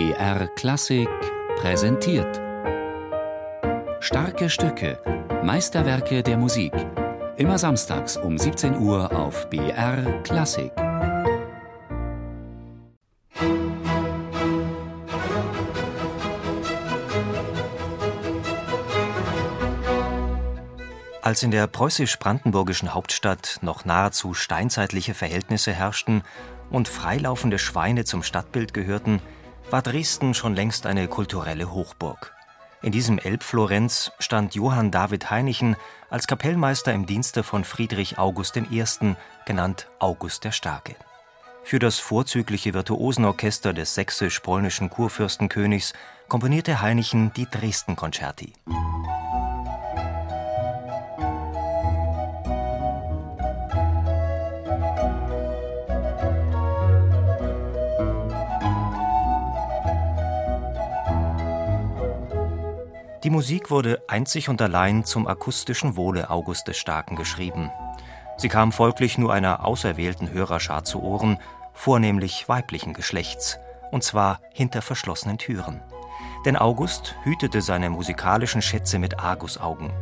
BR Klassik präsentiert. Starke Stücke, Meisterwerke der Musik. Immer samstags um 17 Uhr auf BR Klassik. Als in der preußisch-brandenburgischen Hauptstadt noch nahezu steinzeitliche Verhältnisse herrschten und freilaufende Schweine zum Stadtbild gehörten, war Dresden schon längst eine kulturelle Hochburg. In diesem Elbflorenz stand Johann David Heinichen als Kapellmeister im Dienste von Friedrich August I., genannt August der Starke. Für das vorzügliche Virtuosenorchester des sächsisch-polnischen Kurfürstenkönigs komponierte Heinichen die Dresden-Konzerti. Die Musik wurde einzig und allein zum akustischen Wohle August des Starken geschrieben. Sie kam folglich nur einer auserwählten Hörerschar zu Ohren, vornehmlich weiblichen Geschlechts, und zwar hinter verschlossenen Türen. Denn August hütete seine musikalischen Schätze mit Argusaugen.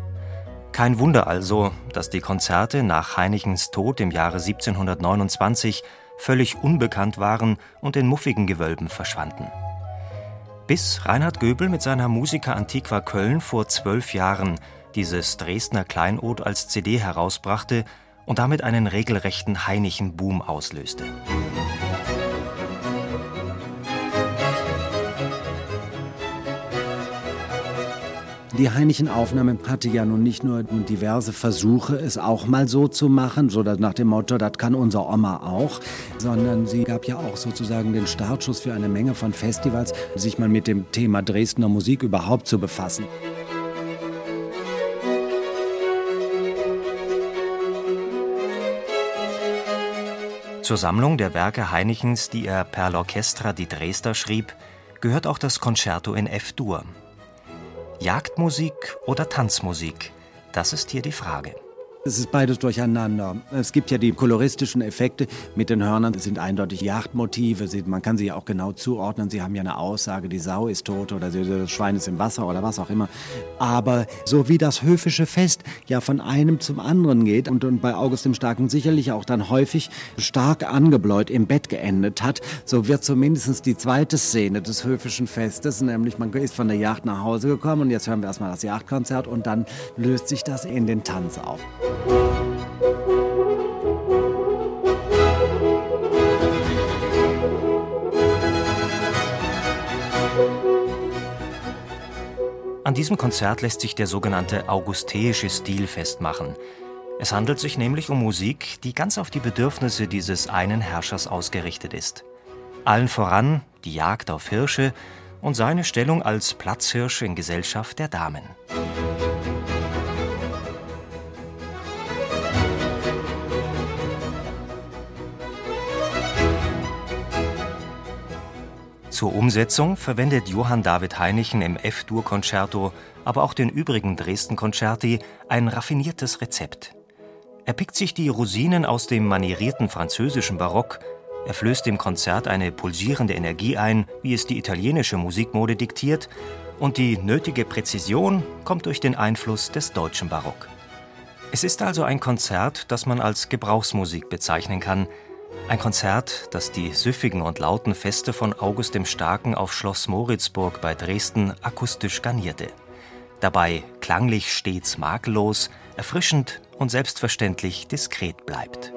Kein Wunder also, dass die Konzerte nach Heinichens Tod im Jahre 1729 völlig unbekannt waren und in muffigen Gewölben verschwanden bis Reinhard Göbel mit seiner Musica Antiqua Köln vor zwölf Jahren dieses Dresdner Kleinod als CD herausbrachte und damit einen regelrechten Heinichen-Boom auslöste. Die Heinichen-Aufnahme hatte ja nun nicht nur diverse Versuche, es auch mal so zu machen, so nach dem Motto, das kann unser Oma auch, sondern sie gab ja auch sozusagen den Startschuss für eine Menge von Festivals, sich mal mit dem Thema Dresdner Musik überhaupt zu befassen. Zur Sammlung der Werke Heinichens, die er per L'Orchestra di Dresda schrieb, gehört auch das Concerto in F-Dur, Jagdmusik oder Tanzmusik? Das ist hier die Frage. Es ist beides durcheinander. Es gibt ja die koloristischen Effekte mit den Hörnern, das sind eindeutig Jagdmotive. Man kann sie ja auch genau zuordnen. Sie haben ja eine Aussage, die Sau ist tot oder das Schwein ist im Wasser oder was auch immer. Aber so wie das höfische Fest ja von einem zum anderen geht und, und bei August dem Starken sicherlich auch dann häufig stark angebläut im Bett geendet hat, so wird zumindest die zweite Szene des höfischen Festes, nämlich man ist von der Jagd nach Hause gekommen und jetzt hören wir erstmal das Jagdkonzert und dann löst sich das in den Tanz auf. An diesem Konzert lässt sich der sogenannte augusteische Stil festmachen. Es handelt sich nämlich um Musik, die ganz auf die Bedürfnisse dieses einen Herrschers ausgerichtet ist. Allen voran die Jagd auf Hirsche und seine Stellung als Platzhirsch in Gesellschaft der Damen. Zur Umsetzung verwendet Johann David Heinichen im F-Dur-Konzerto, aber auch den übrigen Dresden-Konzerti ein raffiniertes Rezept. Er pickt sich die Rosinen aus dem manierierten französischen Barock, er flößt dem Konzert eine pulsierende Energie ein, wie es die italienische Musikmode diktiert, und die nötige Präzision kommt durch den Einfluss des deutschen Barock. Es ist also ein Konzert, das man als Gebrauchsmusik bezeichnen kann, ein Konzert, das die süffigen und lauten Feste von August dem Starken auf Schloss Moritzburg bei Dresden akustisch garnierte. Dabei klanglich stets makellos, erfrischend und selbstverständlich diskret bleibt.